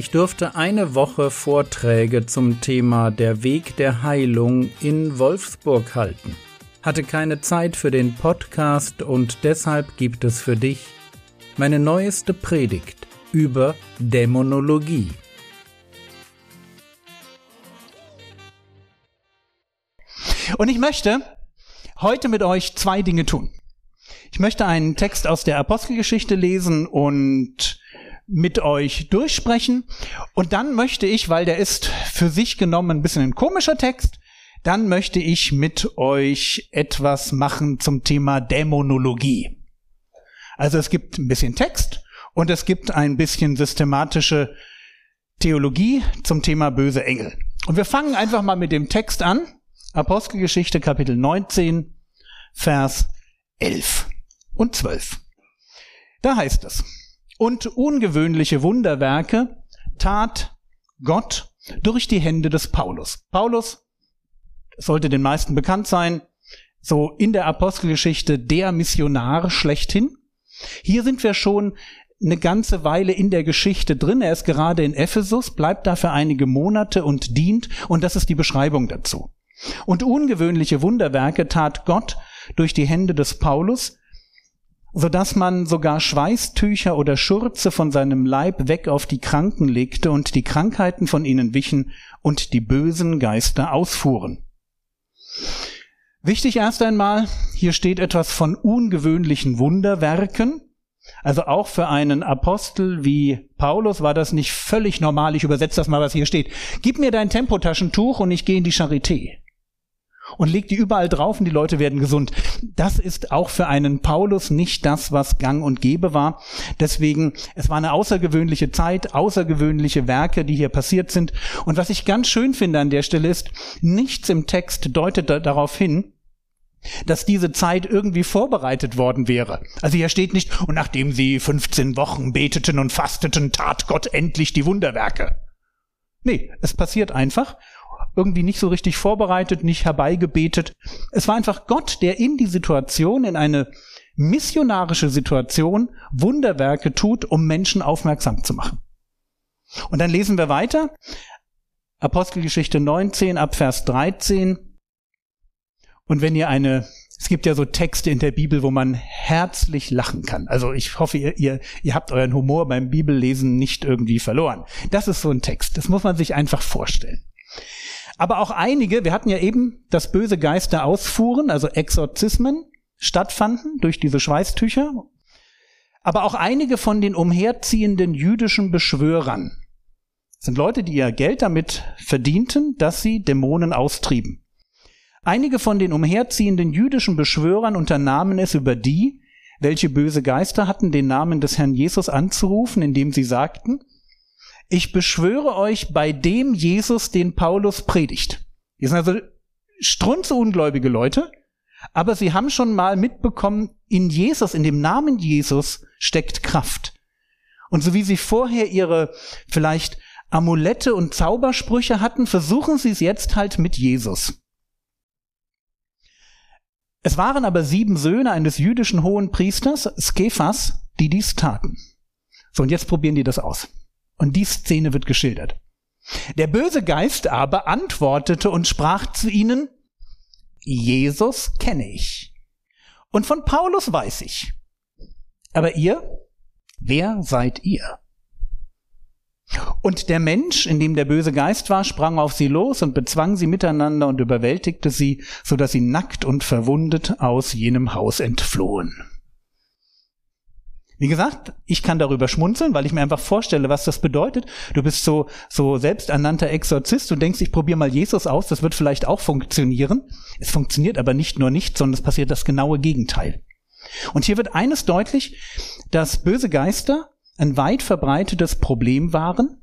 Ich durfte eine Woche Vorträge zum Thema Der Weg der Heilung in Wolfsburg halten. Hatte keine Zeit für den Podcast und deshalb gibt es für dich meine neueste Predigt über Dämonologie. Und ich möchte heute mit euch zwei Dinge tun. Ich möchte einen Text aus der Apostelgeschichte lesen und mit euch durchsprechen. Und dann möchte ich, weil der ist für sich genommen ein bisschen ein komischer Text, dann möchte ich mit euch etwas machen zum Thema Dämonologie. Also es gibt ein bisschen Text und es gibt ein bisschen systematische Theologie zum Thema böse Engel. Und wir fangen einfach mal mit dem Text an. Apostelgeschichte Kapitel 19, Vers 11 und 12. Da heißt es, und ungewöhnliche Wunderwerke tat Gott durch die Hände des Paulus. Paulus sollte den meisten bekannt sein, so in der Apostelgeschichte der Missionar schlechthin. Hier sind wir schon eine ganze Weile in der Geschichte drin. Er ist gerade in Ephesus, bleibt da für einige Monate und dient, und das ist die Beschreibung dazu. Und ungewöhnliche Wunderwerke tat Gott durch die Hände des Paulus, so dass man sogar Schweißtücher oder Schurze von seinem Leib weg auf die Kranken legte und die Krankheiten von ihnen wichen und die bösen Geister ausfuhren. Wichtig erst einmal, hier steht etwas von ungewöhnlichen Wunderwerken. Also auch für einen Apostel wie Paulus war das nicht völlig normal. Ich übersetze das mal, was hier steht. Gib mir dein Tempotaschentuch und ich gehe in die Charité und legt die überall drauf und die Leute werden gesund. Das ist auch für einen Paulus nicht das, was gang und gäbe war. Deswegen, es war eine außergewöhnliche Zeit, außergewöhnliche Werke, die hier passiert sind. Und was ich ganz schön finde an der Stelle ist, nichts im Text deutet da darauf hin, dass diese Zeit irgendwie vorbereitet worden wäre. Also hier steht nicht, und nachdem sie 15 Wochen beteten und fasteten, tat Gott endlich die Wunderwerke. Nee, es passiert einfach irgendwie nicht so richtig vorbereitet, nicht herbeigebetet. Es war einfach Gott, der in die Situation, in eine missionarische Situation Wunderwerke tut, um Menschen aufmerksam zu machen. Und dann lesen wir weiter. Apostelgeschichte 19 ab Vers 13. Und wenn ihr eine, es gibt ja so Texte in der Bibel, wo man herzlich lachen kann. Also ich hoffe, ihr, ihr, ihr habt euren Humor beim Bibellesen nicht irgendwie verloren. Das ist so ein Text. Das muss man sich einfach vorstellen. Aber auch einige, wir hatten ja eben, dass böse Geister ausfuhren, also Exorzismen stattfanden durch diese Schweißtücher. Aber auch einige von den umherziehenden jüdischen Beschwörern sind Leute, die ihr Geld damit verdienten, dass sie Dämonen austrieben. Einige von den umherziehenden jüdischen Beschwörern unternahmen es über die, welche böse Geister hatten, den Namen des Herrn Jesus anzurufen, indem sie sagten, ich beschwöre euch bei dem Jesus, den Paulus predigt. Die sind also strunzungläubige Leute, aber sie haben schon mal mitbekommen, in Jesus, in dem Namen Jesus steckt Kraft. Und so wie sie vorher ihre vielleicht Amulette und Zaubersprüche hatten, versuchen sie es jetzt halt mit Jesus. Es waren aber sieben Söhne eines jüdischen hohen Priesters, Skephas, die dies taten. So, und jetzt probieren die das aus. Und die Szene wird geschildert. Der böse Geist aber antwortete und sprach zu ihnen, Jesus kenne ich. Und von Paulus weiß ich. Aber ihr, wer seid ihr? Und der Mensch, in dem der böse Geist war, sprang auf sie los und bezwang sie miteinander und überwältigte sie, so dass sie nackt und verwundet aus jenem Haus entflohen. Wie gesagt, ich kann darüber schmunzeln, weil ich mir einfach vorstelle, was das bedeutet. Du bist so, so selbsternannter Exorzist und denkst, ich probiere mal Jesus aus, das wird vielleicht auch funktionieren. Es funktioniert aber nicht nur nicht, sondern es passiert das genaue Gegenteil. Und hier wird eines deutlich, dass böse Geister ein weit verbreitetes Problem waren.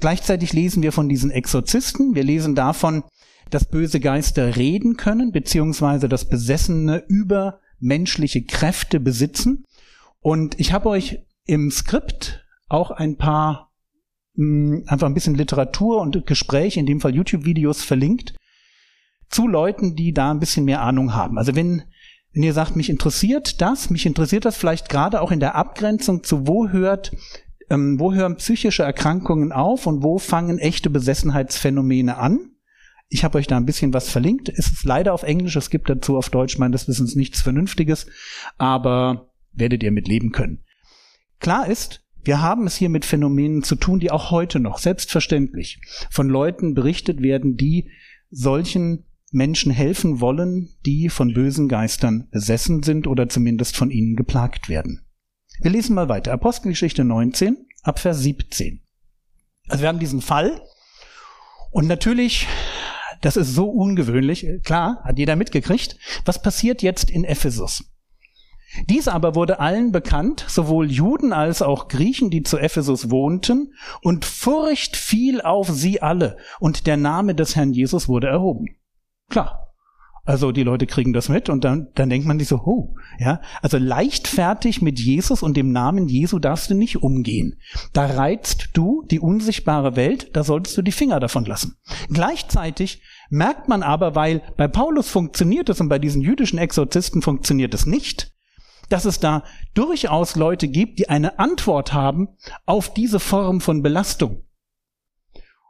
Gleichzeitig lesen wir von diesen Exorzisten, wir lesen davon, dass böse Geister reden können, beziehungsweise dass Besessene übermenschliche Kräfte besitzen. Und ich habe euch im Skript auch ein paar mh, hm, einfach ein bisschen Literatur und Gespräche, in dem Fall YouTube-Videos verlinkt zu Leuten, die da ein bisschen mehr Ahnung haben. Also wenn wenn ihr sagt, mich interessiert das, mich interessiert das vielleicht gerade auch in der Abgrenzung zu wo hört ähm, wo hören psychische Erkrankungen auf und wo fangen echte Besessenheitsphänomene an? Ich habe euch da ein bisschen was verlinkt. Es ist leider auf Englisch, es gibt dazu auf Deutsch meines Wissens nichts Vernünftiges, aber werdet ihr mit leben können. Klar ist, wir haben es hier mit Phänomenen zu tun, die auch heute noch selbstverständlich von Leuten berichtet werden, die solchen Menschen helfen wollen, die von bösen Geistern besessen sind oder zumindest von ihnen geplagt werden. Wir lesen mal weiter. Apostelgeschichte 19, Abvers 17. Also wir haben diesen Fall und natürlich, das ist so ungewöhnlich, klar, hat jeder mitgekriegt. Was passiert jetzt in Ephesus? Dies aber wurde allen bekannt, sowohl Juden als auch Griechen, die zu Ephesus wohnten, und Furcht fiel auf sie alle, und der Name des Herrn Jesus wurde erhoben. Klar. Also die Leute kriegen das mit und dann, dann denkt man sich so, oh, ja, also leichtfertig mit Jesus und dem Namen Jesu darfst du nicht umgehen. Da reizt du die unsichtbare Welt, da solltest du die Finger davon lassen. Gleichzeitig merkt man aber, weil bei Paulus funktioniert es und bei diesen jüdischen Exorzisten funktioniert es nicht, dass es da durchaus Leute gibt, die eine Antwort haben auf diese Form von Belastung.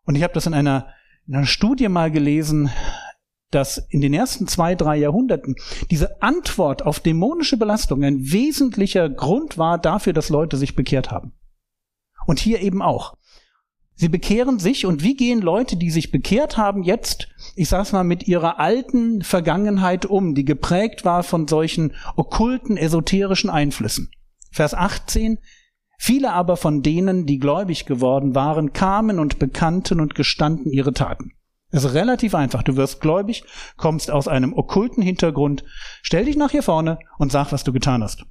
Und ich habe das in einer, in einer Studie mal gelesen, dass in den ersten zwei, drei Jahrhunderten diese Antwort auf dämonische Belastung ein wesentlicher Grund war dafür, dass Leute sich bekehrt haben. Und hier eben auch. Sie bekehren sich und wie gehen Leute, die sich bekehrt haben, jetzt, ich sag's mal, mit ihrer alten Vergangenheit um, die geprägt war von solchen okkulten, esoterischen Einflüssen? Vers 18. Viele aber von denen, die gläubig geworden waren, kamen und bekannten und gestanden ihre Taten. Es ist relativ einfach. Du wirst gläubig, kommst aus einem okkulten Hintergrund, stell dich nach hier vorne und sag, was du getan hast.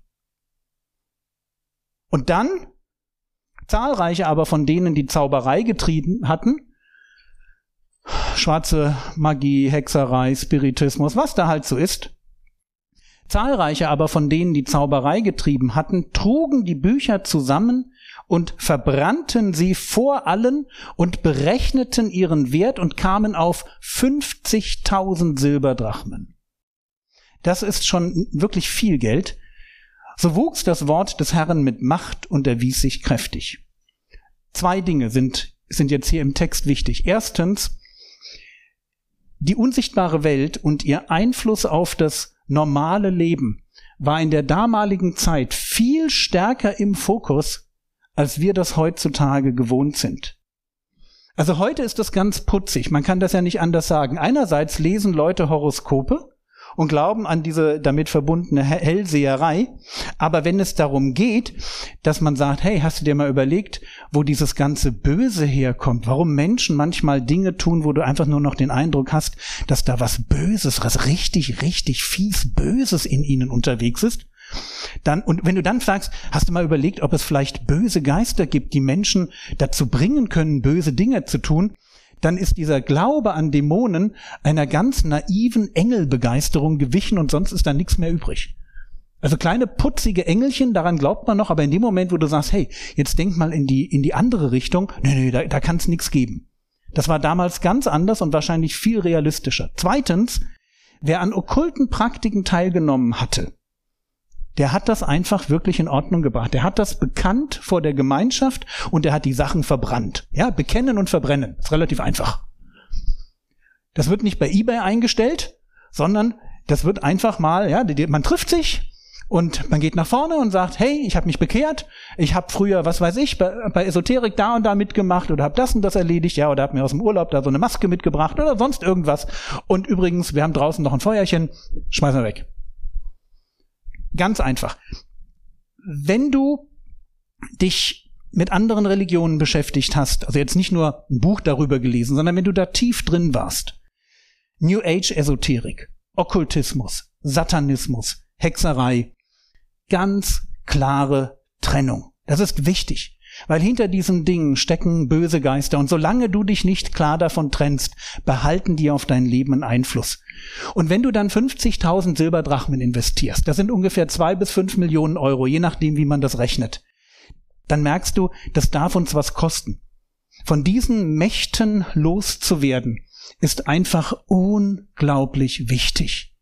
Und dann Zahlreiche aber von denen, die Zauberei getrieben hatten, schwarze Magie, Hexerei, Spiritismus, was da halt so ist, zahlreiche aber von denen, die Zauberei getrieben hatten, trugen die Bücher zusammen und verbrannten sie vor allen und berechneten ihren Wert und kamen auf 50.000 Silberdrachmen. Das ist schon wirklich viel Geld. So wuchs das Wort des Herrn mit Macht und erwies sich kräftig. Zwei Dinge sind, sind jetzt hier im Text wichtig. Erstens, die unsichtbare Welt und ihr Einfluss auf das normale Leben war in der damaligen Zeit viel stärker im Fokus, als wir das heutzutage gewohnt sind. Also heute ist das ganz putzig, man kann das ja nicht anders sagen. Einerseits lesen Leute Horoskope, und glauben an diese damit verbundene Hellseherei. Aber wenn es darum geht, dass man sagt, hey, hast du dir mal überlegt, wo dieses ganze Böse herkommt? Warum Menschen manchmal Dinge tun, wo du einfach nur noch den Eindruck hast, dass da was Böses, was richtig, richtig fies Böses in ihnen unterwegs ist? Dann, und wenn du dann fragst, hast du mal überlegt, ob es vielleicht böse Geister gibt, die Menschen dazu bringen können, böse Dinge zu tun? Dann ist dieser Glaube an Dämonen einer ganz naiven Engelbegeisterung gewichen und sonst ist da nichts mehr übrig. Also kleine putzige Engelchen, daran glaubt man noch, aber in dem Moment, wo du sagst, hey, jetzt denk mal in die, in die andere Richtung, nee, nee, da, da kann es nichts geben. Das war damals ganz anders und wahrscheinlich viel realistischer. Zweitens, wer an okkulten Praktiken teilgenommen hatte, der hat das einfach wirklich in Ordnung gebracht. Der hat das bekannt vor der Gemeinschaft und der hat die Sachen verbrannt. Ja, bekennen und verbrennen. Ist relativ einfach. Das wird nicht bei eBay eingestellt, sondern das wird einfach mal, ja, man trifft sich und man geht nach vorne und sagt, hey, ich habe mich bekehrt, ich habe früher, was weiß ich, bei, bei Esoterik da und da mitgemacht oder habe das und das erledigt, ja, oder habe mir aus dem Urlaub da so eine Maske mitgebracht oder sonst irgendwas. Und übrigens, wir haben draußen noch ein Feuerchen, schmeißen wir weg. Ganz einfach. Wenn du dich mit anderen Religionen beschäftigt hast, also jetzt nicht nur ein Buch darüber gelesen, sondern wenn du da tief drin warst, New Age Esoterik, Okkultismus, Satanismus, Hexerei, ganz klare Trennung. Das ist wichtig. Weil hinter diesen Dingen stecken böse Geister und solange du dich nicht klar davon trennst, behalten die auf dein Leben einen Einfluss. Und wenn du dann 50.000 Silberdrachmen investierst, das sind ungefähr zwei bis fünf Millionen Euro, je nachdem, wie man das rechnet, dann merkst du, das darf uns was kosten. Von diesen Mächten loszuwerden, ist einfach unglaublich wichtig.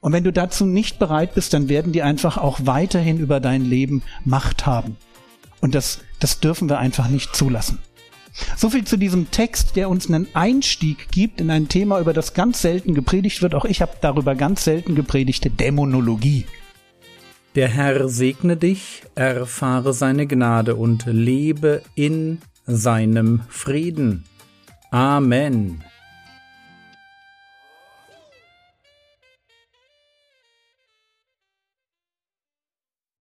Und wenn du dazu nicht bereit bist, dann werden die einfach auch weiterhin über dein Leben Macht haben. Und das, das dürfen wir einfach nicht zulassen. So viel zu diesem Text, der uns einen Einstieg gibt in ein Thema, über das ganz selten gepredigt wird. Auch ich habe darüber ganz selten gepredigte Dämonologie. Der Herr segne dich, erfahre seine Gnade und lebe in seinem Frieden. Amen.